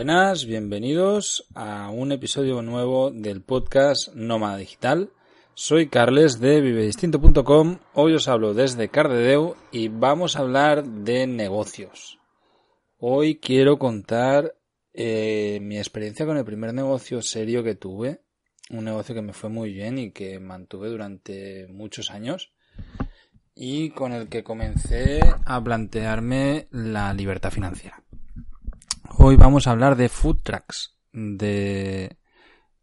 Buenas, bienvenidos a un episodio nuevo del podcast Nómada Digital. Soy Carles de vivedistinto.com. Hoy os hablo desde Cardedeu y vamos a hablar de negocios. Hoy quiero contar eh, mi experiencia con el primer negocio serio que tuve. Un negocio que me fue muy bien y que mantuve durante muchos años. Y con el que comencé a plantearme la libertad financiera. Hoy vamos a hablar de food trucks, de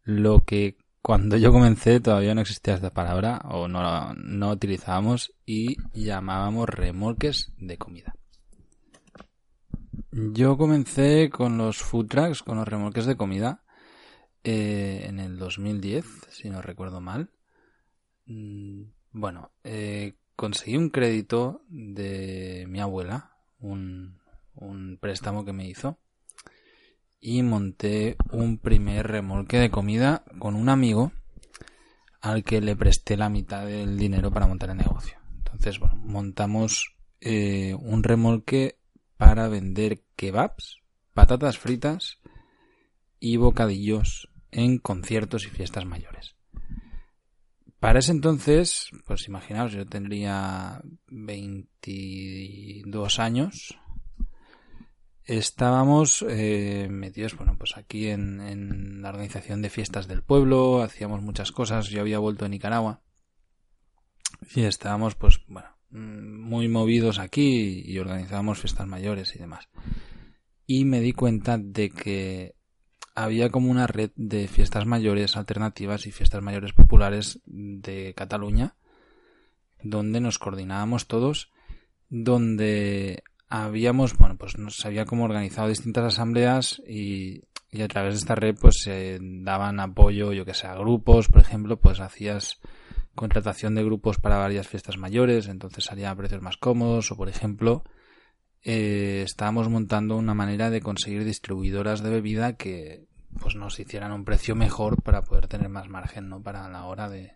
lo que cuando yo comencé todavía no existía esta palabra o no, no utilizábamos y llamábamos remolques de comida. Yo comencé con los food trucks, con los remolques de comida, eh, en el 2010, si no recuerdo mal. Mm, bueno, eh, conseguí un crédito de mi abuela, un, un préstamo que me hizo y monté un primer remolque de comida con un amigo al que le presté la mitad del dinero para montar el negocio. Entonces, bueno, montamos eh, un remolque para vender kebabs, patatas fritas y bocadillos en conciertos y fiestas mayores. Para ese entonces, pues imaginaos, yo tendría 22 años, estábamos eh, metidos, bueno, pues aquí en, la organización de fiestas del pueblo, hacíamos muchas cosas, yo había vuelto a Nicaragua y estábamos, pues, bueno, mm, muy movidos aquí y organizábamos fiestas mayores y demás. Y me di cuenta de que había como una red de fiestas mayores alternativas y fiestas mayores populares de Cataluña, donde nos coordinábamos todos, donde habíamos, bueno, pues nos había como organizado distintas asambleas y, y a través de esta red pues se daban apoyo, yo que sé, a grupos, por ejemplo, pues hacías contratación de grupos para varias fiestas mayores, entonces salían a precios más cómodos, o por ejemplo, eh, estábamos montando una manera de conseguir distribuidoras de bebida que pues nos hicieran un precio mejor para poder tener más margen, ¿no? Para la hora de,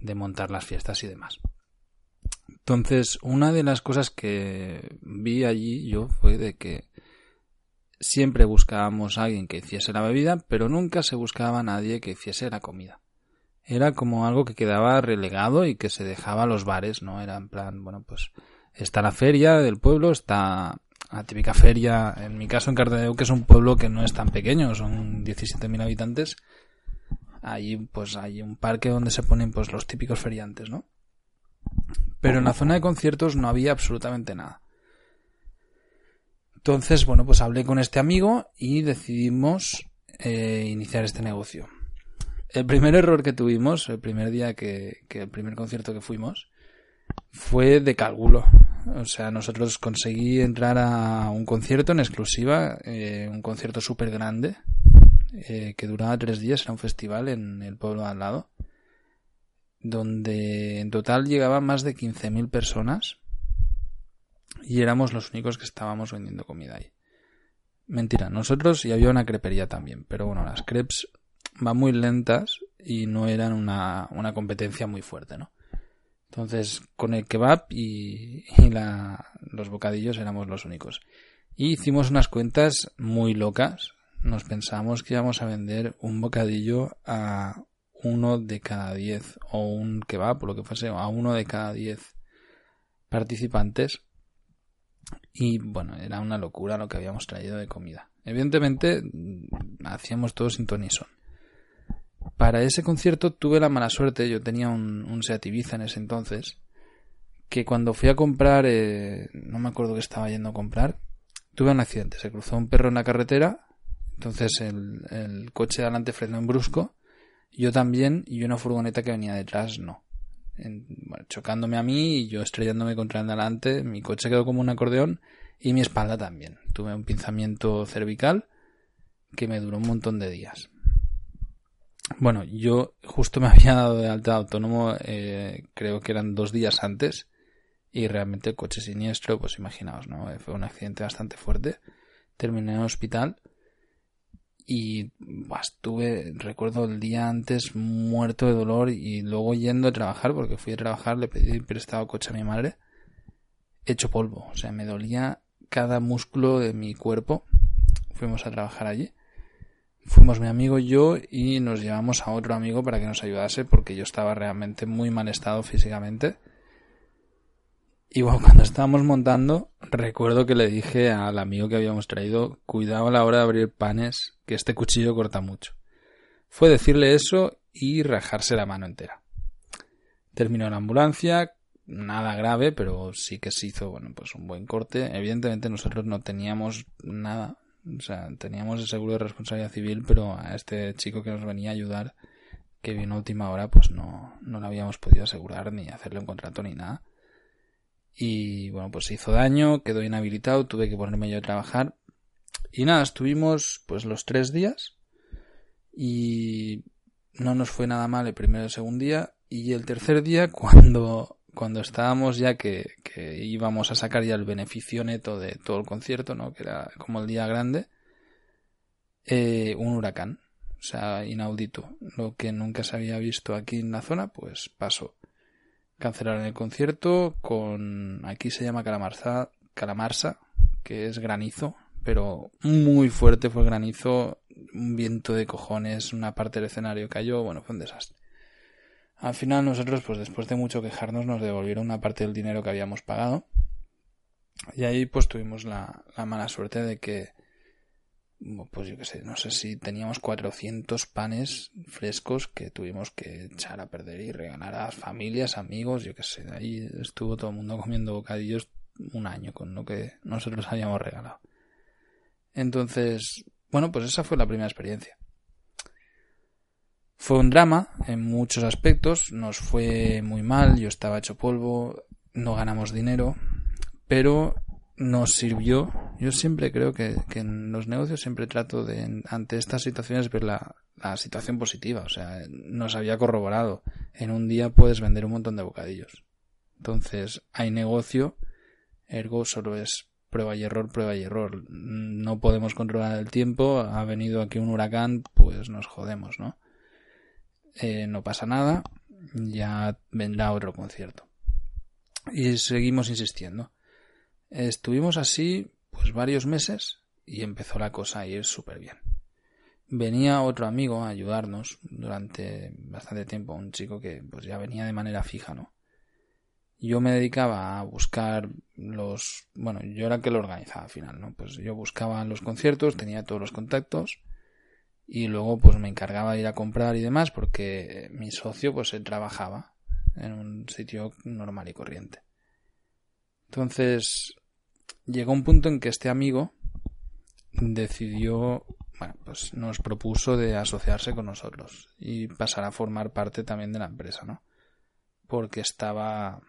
de montar las fiestas y demás. Entonces, una de las cosas que vi allí yo fue de que siempre buscábamos a alguien que hiciese la bebida, pero nunca se buscaba a nadie que hiciese la comida. Era como algo que quedaba relegado y que se dejaba a los bares, ¿no? Era en plan, bueno, pues está la feria del pueblo, está la típica feria, en mi caso en Cardedeu, que es un pueblo que no es tan pequeño, son 17.000 habitantes, allí pues hay un parque donde se ponen pues los típicos feriantes, ¿no? Pero en la zona de conciertos no había absolutamente nada. Entonces, bueno, pues hablé con este amigo y decidimos eh, iniciar este negocio. El primer error que tuvimos, el primer día que, el primer concierto que fuimos, fue de cálculo. O sea, nosotros conseguí entrar a un concierto en exclusiva, eh, un concierto súper grande, eh, que duraba tres días, era un festival en el pueblo al lado donde en total llegaban más de 15.000 personas y éramos los únicos que estábamos vendiendo comida ahí. Mentira, nosotros y había una crepería también, pero bueno, las crepes van muy lentas y no eran una, una competencia muy fuerte, ¿no? Entonces, con el kebab y, los bocadillos éramos los únicos. Y hicimos unas cuentas muy locas. Nos pensamos que íbamos a vender un bocadillo a uno de cada diez o un que va por lo que fuese a uno de cada diez participantes. Y bueno era una locura lo que habíamos traído de comida. Evidentemente mm, hacíamos todo sin tonison para ese concierto tuve la mala suerte yo tenía un, un Seat Ibiza en ese entonces que cuando fui a comprar eh, no me acuerdo que estaba yendo a comprar tuve un accidente. Se cruzó un perro en la carretera entonces el, el coche de adelante frenó en brusco yo también y una furgoneta que venía detrás no. chocándome a mí y yo estrellándome contra el delante, mi coche quedó como un acordeón y mi espalda también. Tuve un pinzamiento cervical que me duró un montón de días. Bueno, yo justo me había dado de alta autónomo, eh, creo que eran dos días antes, y realmente el coche siniestro, pues imaginaos, ¿no? Fue un accidente bastante fuerte. Terminé en el hospital y estuve, recuerdo el día antes muerto de dolor y luego yendo a trabajar, porque fui a trabajar, le pedí prestado coche a mi madre, hecho polvo, o sea, me dolía cada músculo de mi cuerpo. fuimos a trabajar allí. Fuimos mi amigo y yo y nos llevamos a otro amigo para que nos ayudase porque yo estaba realmente muy mal estado físicamente. Y bueno, cuando estábamos montando, recuerdo que le dije al amigo que habíamos traído, cuidado a la hora de abrir panes, que este cuchillo corta mucho. Fue decirle eso y rajarse la mano entera. Terminó la ambulancia, nada grave, pero sí que se hizo, bueno, pues un buen corte. Evidentemente nosotros no teníamos nada, o sea, teníamos el seguro de responsabilidad civil, pero a este chico que nos venía a ayudar, que vino a última hora, pues no, no lo habíamos podido asegurar ni hacerle un contrato ni nada. Y bueno, pues se hizo daño, quedó inhabilitado, tuve que ponerme yo a trabajar. Y nada, estuvimos pues los tres días y no nos fue nada mal el primer y el segundo día. Y el tercer día, cuando, cuando estábamos ya que, que íbamos a sacar ya el beneficio neto de todo el concierto, ¿no? Que era como el día grande, eh, un huracán. O sea, inaudito. Lo que nunca se había visto aquí en la zona, pues pasó. Cancelaron el concierto con, aquí se llama Calamarza, Calamarsa, que es granizo, pero muy fuerte fue el granizo, un viento de cojones, una parte del escenario cayó, bueno, fue un desastre. Al final nosotros, pues después de mucho quejarnos, nos devolvieron una parte del dinero que habíamos pagado. Y ahí pues tuvimos la, la mala suerte de que, pues yo qué sé, no sé si teníamos 400 panes frescos que tuvimos que echar a perder y regalar a familias, amigos, yo qué sé. Ahí estuvo todo el mundo comiendo bocadillos un año con lo que nosotros habíamos regalado. Entonces, bueno, pues esa fue la primera experiencia. Fue un drama en muchos aspectos, nos fue muy mal, yo estaba hecho polvo, no ganamos dinero, pero nos sirvió. Yo siempre creo que, en los negocios siempre trato de, ante estas situaciones, ver la, la, situación positiva. O sea, nos había corroborado. En un día puedes vender un montón de bocadillos. Entonces, hay negocio, ergo solo es prueba y error, prueba y error. No podemos controlar el tiempo, ha venido aquí un huracán, pues nos jodemos, ¿no? Eh, no pasa nada, ya vendrá otro concierto. Y seguimos insistiendo. Estuvimos así pues varios meses y empezó la cosa a ir súper bien. Venía otro amigo a ayudarnos durante bastante tiempo, un chico que pues ya venía de manera fija, ¿no? Yo me dedicaba a buscar los, bueno, yo era el que lo organizaba al final, ¿no? Pues yo buscaba los conciertos, tenía todos los contactos y luego pues me encargaba de ir a comprar y demás porque mi socio pues él trabajaba en un sitio normal y corriente. Entonces llegó un punto en que este amigo decidió, bueno, pues nos propuso de asociarse con nosotros y pasar a formar parte también de la empresa, ¿no? Porque estaba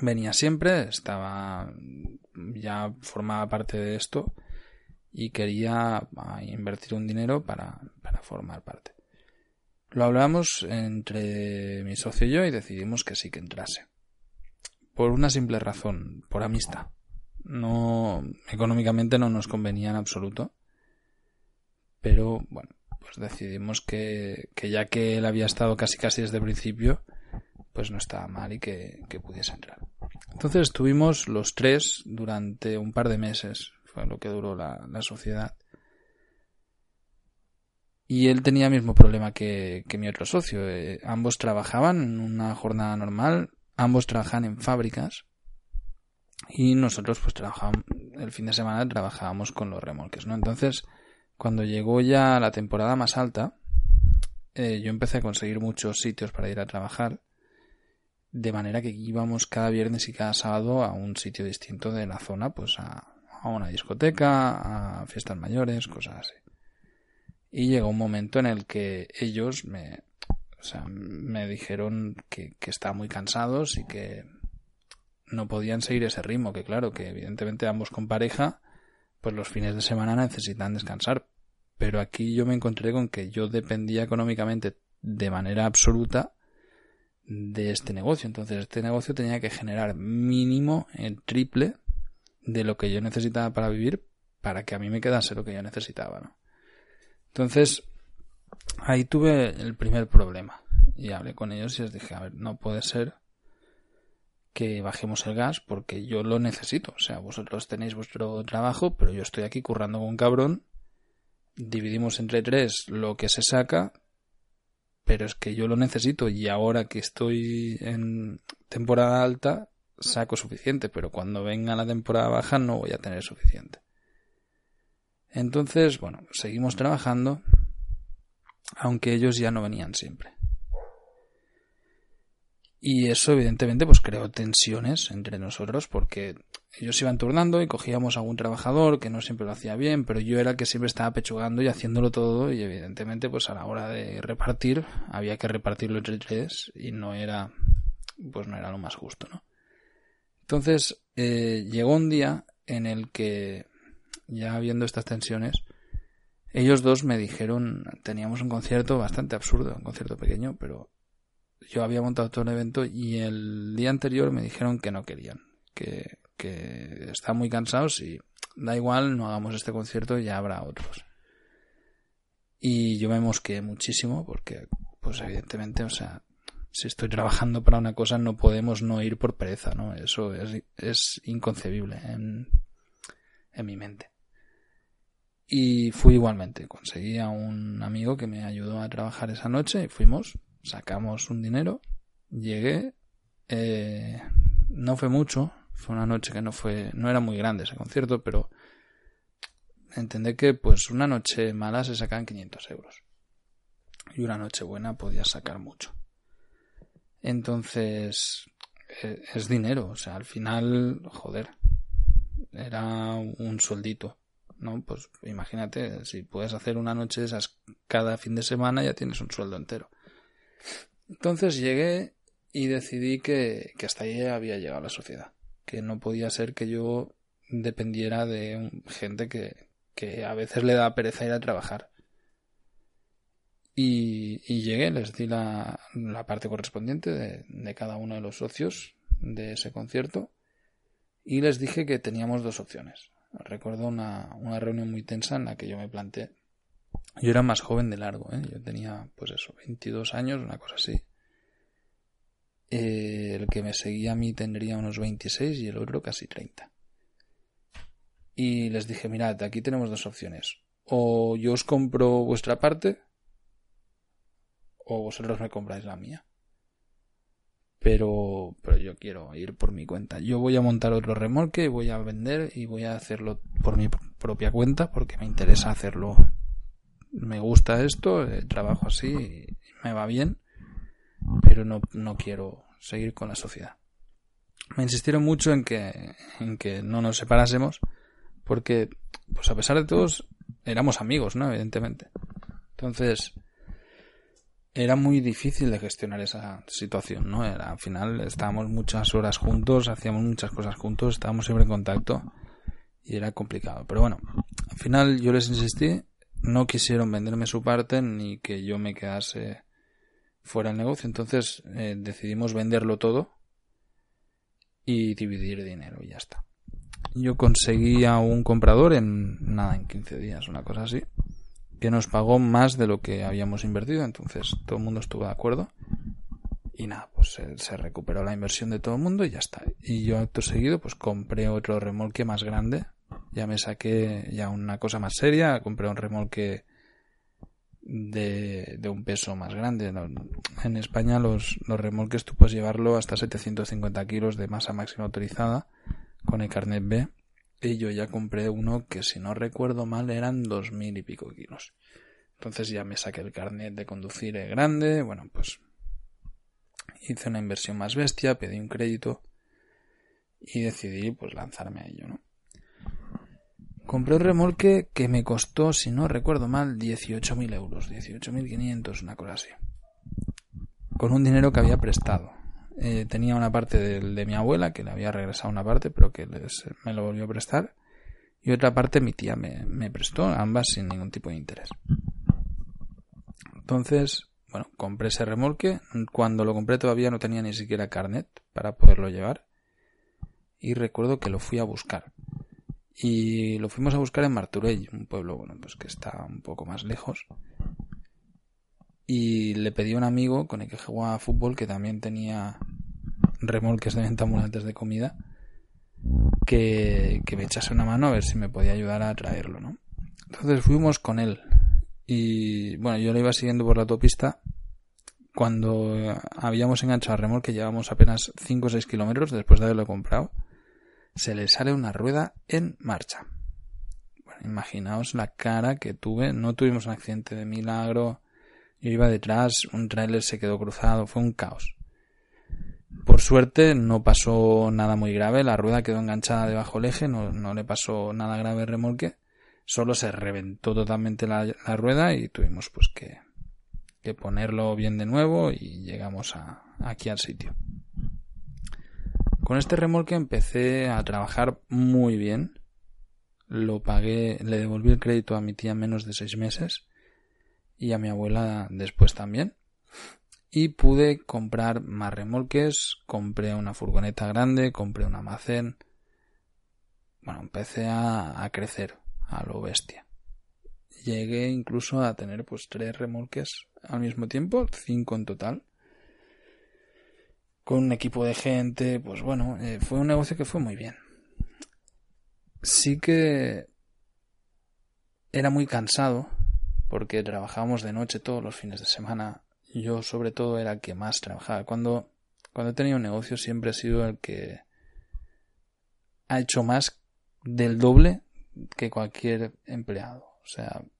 venía siempre, estaba ya formaba parte de esto y quería ah, invertir un dinero para, para formar parte. Lo hablamos entre mi socio y yo y decidimos que sí que entrase. Por una simple razón, por amistad. No, económicamente no nos convenía en absoluto. Pero bueno, pues decidimos que, que ya que él había estado casi casi desde el principio, pues no estaba mal y que, que pudiese entrar. Entonces estuvimos los tres durante un par de meses lo que duró la, sociedad. Y él tenía el mismo problema que, mi otro socio. Eh, ambos trabajaban en una jornada normal, ambos trabajaban en fábricas y nosotros pues trabajábamos, el fin de semana trabajábamos con los remolques, ¿no? Entonces, cuando llegó ya la temporada más alta, eh, yo empecé a conseguir muchos sitios para ir a trabajar, de manera que íbamos cada viernes y cada sábado a un sitio distinto de la zona, pues a, una discoteca, a fiestas mayores, cosas así. Y llegó un momento en el que ellos me, o sea, me dijeron que, que estaban muy cansados y que no podían seguir ese ritmo, que claro, que evidentemente ambos con pareja, pues los fines de semana necesitan descansar. Pero aquí yo me encontré con que yo dependía económicamente de manera absoluta de este negocio. Entonces este negocio tenía que generar mínimo el triple de lo que yo necesitaba para vivir para que a mí me quedase lo que yo necesitaba, ¿no? Entonces, ahí tuve el primer problema y hablé con ellos y les dije, a ver, no puede ser que bajemos el gas porque yo lo necesito. O sea, vosotros tenéis vuestro trabajo, pero yo estoy aquí currando con un cabrón. Dividimos entre tres lo que se saca, pero es que yo lo necesito y ahora que estoy en temporada alta saco suficiente, pero cuando venga la temporada baja no voy a tener suficiente. Entonces, bueno, seguimos trabajando, aunque ellos ya no venían siempre. Y eso evidentemente pues creó tensiones entre nosotros porque ellos iban turnando y cogíamos a algún trabajador que no siempre lo hacía bien, pero yo era el que siempre estaba pechugando y haciéndolo todo y evidentemente pues a la hora de repartir había que repartirlo entre tres y no era pues no era lo más justo, ¿no? Entonces eh, llegó un día en el que ya viendo estas tensiones ellos dos me dijeron teníamos un concierto bastante absurdo, un concierto pequeño, pero yo había montado todo el evento y el día anterior me dijeron que no querían, que, que están muy cansados y da igual, no hagamos este concierto, ya habrá otros. Y yo me mosqué muchísimo porque, pues evidentemente, o sea, si estoy trabajando para una cosa no podemos no ir por pereza, ¿no? Eso es, es inconcebible en, en mi mente. Y fui igualmente, conseguí a un amigo que me ayudó a trabajar esa noche y fuimos sacamos un dinero, llegué, eh, no fue mucho, fue una noche que no fue, no era muy grande ese concierto, pero entendé que pues una noche mala se sacan 500 euros y una noche buena podía sacar mucho. Entonces, eh, es dinero, o sea, al final, joder, era un sueldito, ¿no? Pues imagínate, si puedes hacer una noche esas cada fin de semana ya tienes un sueldo entero. Entonces llegué y decidí que, hasta ahí había llegado la sociedad, que no podía ser que yo dependiera de gente que, a veces le da pereza ir a trabajar. Y, llegué, les di la, la parte correspondiente de, de, cada uno de los socios de ese concierto y les dije que teníamos dos opciones. Recuerdo una, una reunión muy tensa en la que yo me planteé yo era más joven de largo, ¿eh? Yo tenía, pues eso, 22 años, una cosa así. Eh, el que me seguía a mí tendría unos 26 y el otro casi 30. Y les dije, mirad, aquí tenemos dos opciones. O yo os compro vuestra parte, o vosotros me compráis la mía. Pero, pero yo quiero ir por mi cuenta. Yo voy a montar otro remolque, voy a vender y voy a hacerlo por mi propia cuenta porque me interesa hacerlo me gusta esto, eh, trabajo así, me va bien, pero no, no quiero seguir con la sociedad. Me insistieron mucho en que, en que no nos separásemos, porque, pues a pesar de todos, éramos amigos, ¿no? Evidentemente. Entonces, era muy difícil de gestionar esa situación, ¿no? Era, al final estábamos muchas horas juntos, hacíamos muchas cosas juntos, estábamos siempre en contacto y era complicado. Pero bueno, al final yo les insistí no quisieron venderme su parte ni que yo me quedase fuera del negocio. Entonces eh, decidimos venderlo todo y dividir dinero y ya está. Yo conseguí a un comprador en nada, en 15 días, una cosa así, que nos pagó más de lo que habíamos invertido. Entonces todo el mundo estuvo de acuerdo. Y nada, pues se, se recuperó la inversión de todo el mundo y ya está. Y yo acto seguido pues compré otro remolque más grande ya me saqué ya una cosa más seria, compré un remolque de, de un peso más grande. En España los, los remolques tú puedes llevarlo hasta 750 kilos de masa máxima autorizada con el carnet B. Y yo ya compré uno que si no recuerdo mal eran dos mil y pico kilos. Entonces ya me saqué el carnet de conducir grande. Bueno, pues hice una inversión más bestia, pedí un crédito y decidí pues lanzarme a ello, ¿no? Compré un remolque que me costó, si no recuerdo mal, 18.000 euros, 18.500, una cosa así. Con un dinero que había prestado. Eh, tenía una parte de, mi abuela, que le había regresado una parte, pero que me lo volvió a prestar. Y otra parte mi tía me, me prestó, ambas sin ningún tipo de interés. Entonces, bueno, compré ese remolque. Cuando lo compré todavía no tenía ni siquiera carnet para poderlo llevar. Y recuerdo que lo fui a buscar y lo fuimos a buscar en Marturell, un pueblo bueno, pues que está un poco más lejos. Y le pedí a un amigo con el que jugaba fútbol que también tenía remolques de venta ambulantes de comida que, que me echase una mano a ver si me podía ayudar a traerlo, ¿no? Entonces fuimos con él y bueno, yo lo iba siguiendo por la autopista cuando habíamos enganchado a remolque, llevamos apenas 5 o 6 kilómetros después de haberlo comprado, se le sale una rueda en marcha. Bueno, imaginaos la cara que tuve, no tuvimos un accidente de milagro, yo iba detrás, un tráiler se quedó cruzado, fue un caos. Por suerte no pasó nada muy grave, la rueda quedó enganchada debajo del eje, no, le pasó nada grave al remolque, solo se reventó totalmente la, rueda y tuvimos pues que, ponerlo bien de nuevo y llegamos aquí al sitio. Con este remolque empecé a trabajar muy bien, lo pagué, le devolví el crédito a mi tía en menos de seis meses y a mi abuela después también y pude comprar más remolques, compré una furgoneta grande, compré un almacén. Bueno, empecé a, crecer a lo bestia. Llegué incluso a tener pues tres remolques al mismo tiempo, cinco en total. Con un equipo de gente, pues bueno, eh, fue un negocio que fue muy bien. Sí que era muy cansado porque trabajábamos de noche todos los fines de semana yo sobre todo era el que más trabajaba. Cuando, cuando he tenido un negocio siempre he sido el que ha hecho más del doble que cualquier empleado. O sea, al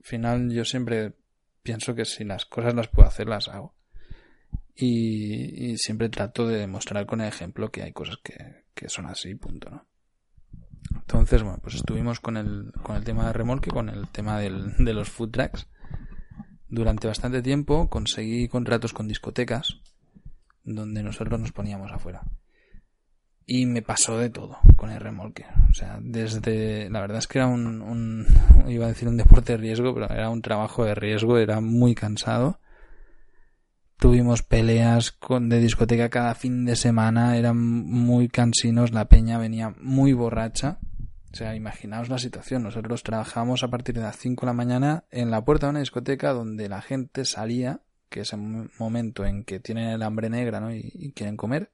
final yo siempre pienso que si las cosas las puedo hacer, las hago. Y, siempre trato de demostrar con el ejemplo que hay cosas que, que son así, punto, ¿no? Entonces, bueno, pues estuvimos con el, con el tema de remolque, con el tema del, de los food trucks durante bastante tiempo conseguí contratos con discotecas donde nosotros nos poníamos afuera. Y me pasó de todo con el remolque. O sea, desde. La verdad es que era un, un. Iba a decir un deporte de riesgo, pero era un trabajo de riesgo, era muy cansado. Tuvimos peleas con, de discoteca cada fin de semana, eran muy cansinos, la peña venía muy borracha. O sea, imaginaos la situación. Nosotros trabajamos a partir de las 5 de la mañana en la puerta de una discoteca donde la gente salía, que es el momento en que tienen el hambre negra ¿no? y, quieren comer,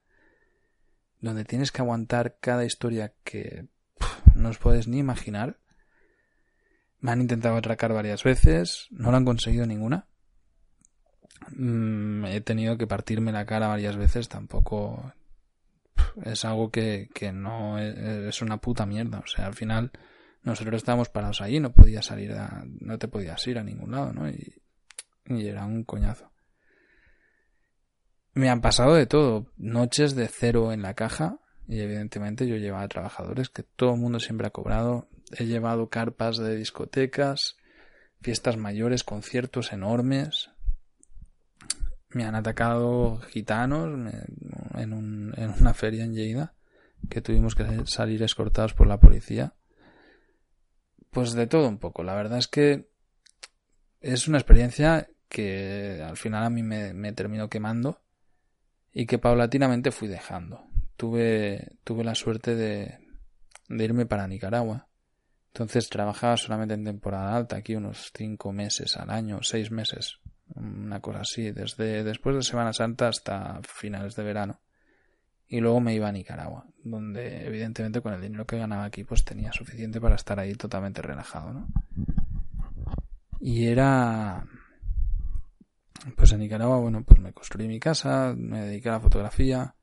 donde tienes que aguantar cada historia que no os podéis ni imaginar. Me han intentado atracar varias veces, no lo han conseguido ninguna. Mm, he tenido que partirme la cara varias veces, tampoco es algo que, que no es, una puta mierda. O sea, al final nosotros estábamos parados ahí, no podías salir a, no te podías ir a ningún lado, ¿no? Y era un coñazo. Me han pasado de todo, noches de cero en la caja, y evidentemente yo llevaba trabajadores que todo el mundo siempre ha cobrado. He llevado carpas de discotecas, fiestas mayores, conciertos enormes, me han atacado gitanos en, un, en una feria en Lleida que tuvimos que salir escortados por la policía. Pues de todo un poco. La verdad es que es una experiencia que al final a mí me, terminó quemando y que paulatinamente fui dejando. Tuve, tuve la suerte de, de irme para Nicaragua. Entonces trabajaba solamente en temporada alta, aquí unos cinco meses al año, seis meses una cosa así, desde después de Semana Santa hasta finales de verano. Y luego me iba a Nicaragua, donde evidentemente con el dinero que ganaba aquí pues tenía suficiente para estar ahí totalmente relajado, ¿no? Y era... Pues en Nicaragua, bueno, pues me construí mi casa, me dediqué a la fotografía.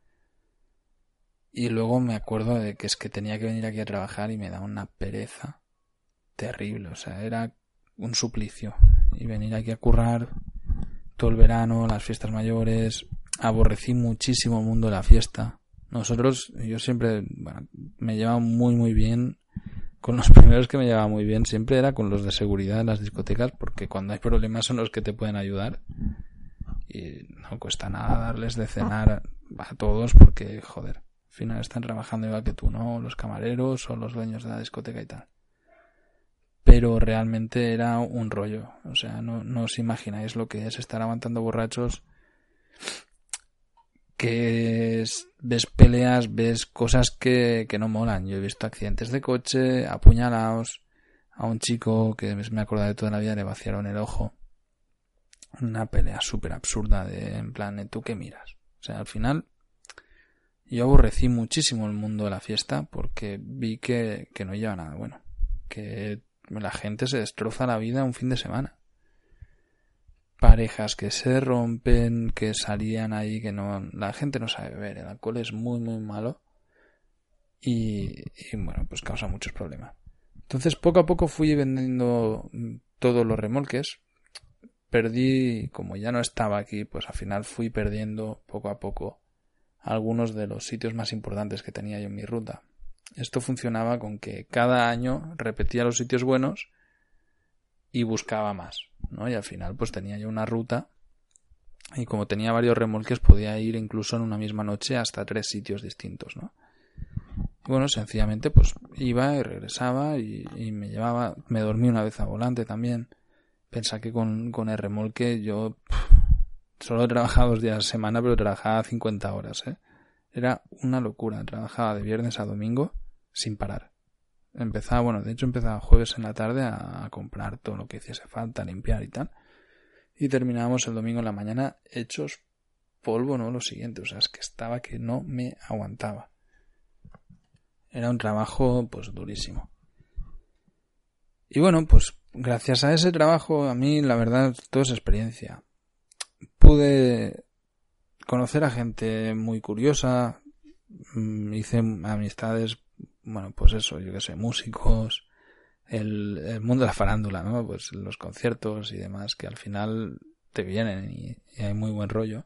Y luego me acuerdo de que es que tenía que venir aquí a trabajar y me daba una pereza terrible. O sea, era un suplicio. Y venir aquí a currar todo el verano, las fiestas mayores, aborrecí muchísimo el mundo de la fiesta. Nosotros, yo siempre, bueno, me llevaba muy muy bien. Con los primeros que me llevaba muy bien siempre era con los de seguridad en las discotecas, porque cuando hay problemas son los que te pueden ayudar. Y no cuesta nada darles de cenar a todos porque, joder, al final están trabajando igual que tú, ¿no? Los camareros o los dueños de la discoteca y tal pero realmente era un rollo. O sea, no, os imagináis lo que es estar aguantando borrachos que ves peleas, ves cosas que, que, no molan. Yo he visto accidentes de coche, apuñalados, a un chico que me acuerdo de toda la vida le vaciaron el ojo. Una pelea súper absurda de en plan, ¿tú qué miras? O sea, al final Yo aborrecí muchísimo el mundo de la fiesta porque vi que, que no lleva nada bueno. Que la gente se destroza la vida un fin de semana. Parejas que se rompen, que salían ahí, que no. La gente no sabe beber. El alcohol es muy, muy malo. Y, y bueno, pues causa muchos problemas. Entonces, poco a poco fui vendiendo todos los remolques. Perdí, como ya no estaba aquí, pues al final fui perdiendo poco a poco algunos de los sitios más importantes que tenía yo en mi ruta. Esto funcionaba con que cada año repetía los sitios buenos y buscaba más, ¿no? Y al final pues tenía yo una ruta y como tenía varios remolques podía ir incluso en una misma noche hasta tres sitios distintos, ¿no? Y bueno, sencillamente pues iba y regresaba y, me llevaba, me dormí una vez a volante también. Pensaba que con, con el remolque yo solo trabajaba dos días a la semana, pero trabajaba 50 horas, ¿eh? Era una locura. Trabajaba de viernes a domingo sin parar. Empezaba, bueno, de hecho empezaba jueves en la tarde a, comprar todo lo que hiciese falta, limpiar y tal. Y terminábamos el domingo en la mañana hechos polvo, ¿no? Lo siguiente, o sea, es que estaba que no me aguantaba. Era un trabajo, pues, durísimo. Y bueno, pues, gracias a ese trabajo, a mí, la verdad, todo es experiencia. Pude conocer a gente muy curiosa, mm, hice amistades, bueno, pues eso, yo que sé, músicos, el, mundo de la farándula, ¿no? Pues los conciertos y demás que al final te vienen y, hay muy buen rollo.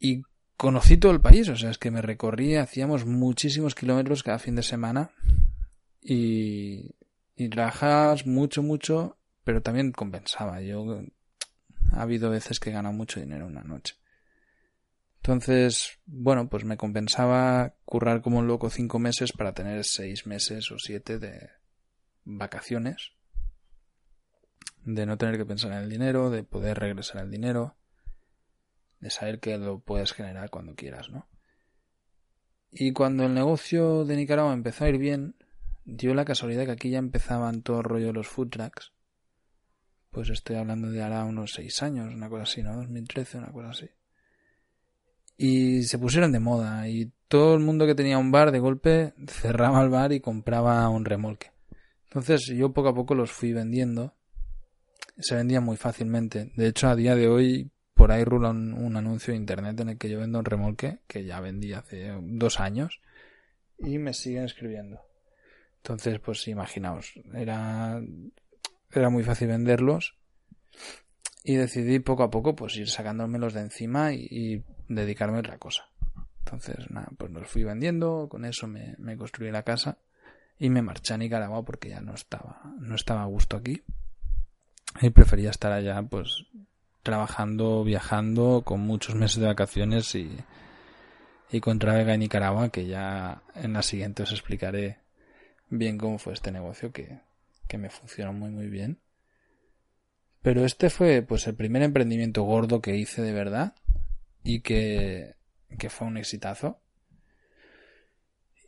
Y conocí todo el país, o sea, es que me recorrí, hacíamos muchísimos kilómetros cada fin de semana y, y mucho, mucho, pero también compensaba. Yo ha habido veces que he ganado mucho dinero una noche. Entonces, bueno, pues me compensaba currar como un loco cinco meses para tener seis meses o siete de vacaciones. De no tener que pensar en el dinero, de poder regresar el dinero, de saber que lo puedes generar cuando quieras, ¿no? Y cuando el negocio de Nicaragua empezó a ir bien, dio la casualidad que aquí ya empezaban todo el rollo de los food trucks pues estoy hablando de ahora unos seis años, una cosa así, ¿no? 2013, una cosa así. Y se pusieron de moda y todo el mundo que tenía un bar de golpe cerraba el bar y compraba un remolque. Entonces yo poco a poco los fui vendiendo. Se vendían muy fácilmente. De hecho, a día de hoy por ahí rula un, anuncio de internet en el que yo vendo un remolque que ya vendí hace dos años y me siguen escribiendo. Entonces, pues imaginaos, era era muy fácil venderlos y decidí poco a poco pues ir sacándomelos de encima y, dedicarme a otra cosa. Entonces, nada, pues los fui vendiendo, con eso me, construí la casa y me marché a Nicaragua porque ya no estaba, no estaba a gusto aquí y prefería estar allá pues trabajando, viajando con muchos meses de vacaciones y, y con Travega en Nicaragua que ya en la siguiente os explicaré bien cómo fue este negocio que, que me funcionó muy muy bien. Pero este fue pues el primer emprendimiento gordo que hice de verdad y que, que fue un exitazo.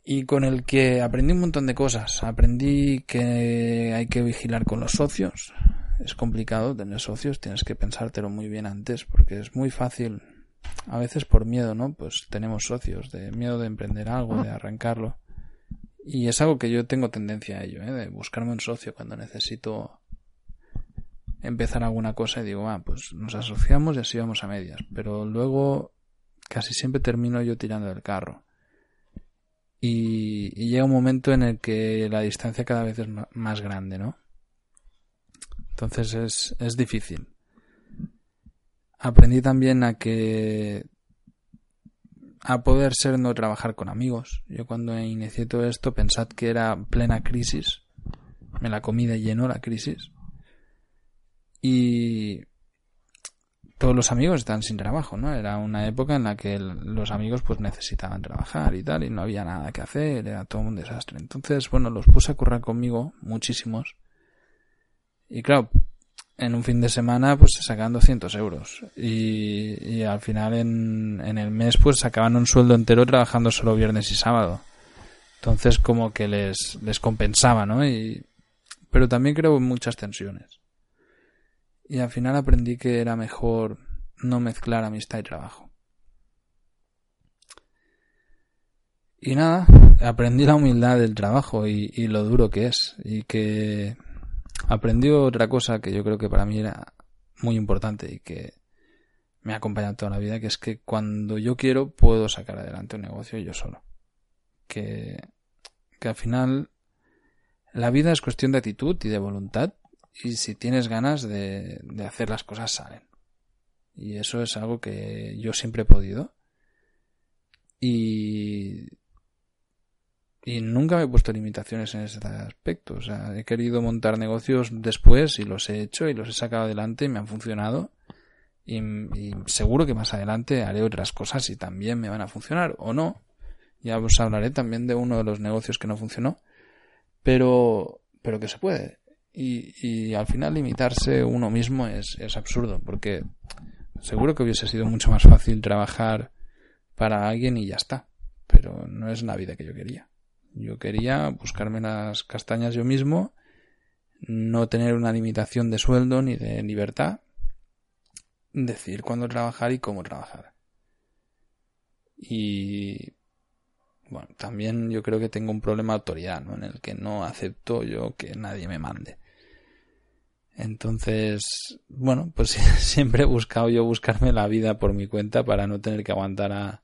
Y con el que aprendí un montón de cosas. Aprendí que hay que vigilar con los socios. Es complicado tener socios, tienes que pensártelo muy bien antes porque es muy fácil. A veces por miedo, ¿no? Pues tenemos socios, de miedo de emprender algo, de arrancarlo. Y es algo que yo tengo tendencia a ello, ¿eh? de buscarme un socio cuando necesito empezar alguna cosa y digo, ah, pues nos asociamos y así vamos a medias. Pero luego casi siempre termino yo tirando del carro. Y, y llega un momento en el que la distancia cada vez es más grande, ¿no? Entonces es, es difícil. Aprendí también a que a poder ser no trabajar con amigos. Yo cuando inicié todo esto pensad que era plena crisis. Me la comí de lleno la crisis. Y todos los amigos están sin trabajo, ¿no? Era una época en la que los amigos pues necesitaban trabajar y tal y no había nada que hacer, era todo un desastre. Entonces, bueno, los puse a currar conmigo muchísimos. Y claro, en un fin de semana pues se sacaban 200 euros. Y, al final en, en, el mes pues sacaban un sueldo entero trabajando solo viernes y sábado. Entonces como que les, les compensaba no y, pero también creo muchas tensiones. Y al final aprendí que era mejor no mezclar amistad y trabajo. Y nada, aprendí la humildad del trabajo y, y, lo duro que es. Y que aprendí otra cosa que yo creo que para mí era muy importante y que me ha acompañado toda la vida, que es que cuando yo quiero puedo sacar adelante un negocio yo solo. Que, que al final la vida es cuestión de actitud y de voluntad y si tienes ganas de, de hacer las cosas salen. Y eso es algo que yo siempre he podido. Y, y nunca me he puesto limitaciones en ese aspecto. O sea, he querido montar negocios después y los he hecho y los he sacado adelante y me han funcionado. Y, y, seguro que más adelante haré otras cosas y también me van a funcionar o no. Ya os hablaré también de uno de los negocios que no funcionó. Pero, pero que se puede. Y, y al final limitarse uno mismo es, es absurdo porque seguro que hubiese sido mucho más fácil trabajar para alguien y ya está. Pero no es la vida que yo quería. Yo quería buscarme las castañas yo mismo, no tener una limitación de sueldo ni de libertad, decir cuándo trabajar y cómo trabajar. Y bueno, también yo creo que tengo un problema de autoridad, ¿no? En el que no acepto yo que nadie me mande. Entonces, bueno, pues siempre he buscado yo buscarme la vida por mi cuenta para no tener que aguantar a,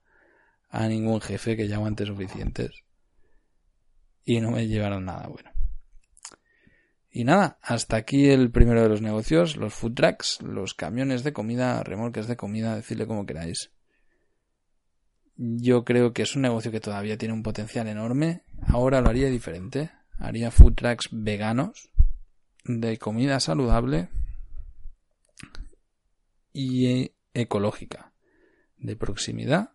a ningún jefe que ya aguante suficientes. Y no me llevaron nada bueno. Y nada, hasta aquí el primero de los negocios, los food trucks, los camiones de comida, remolques de comida, decirle como queráis. Yo creo que es un negocio que todavía tiene un potencial enorme. Ahora lo haría diferente. Haría food trucks veganos, de comida saludable y ecológica, de proximidad,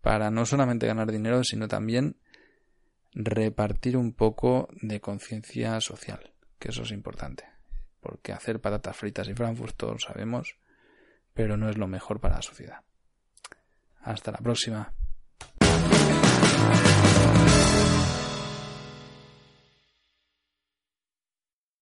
para no solamente ganar dinero, sino también repartir un poco de conciencia social, que eso es importante, porque hacer patatas fritas y frankfurt todos sabemos, pero no es lo mejor para la sociedad. Hasta la próxima.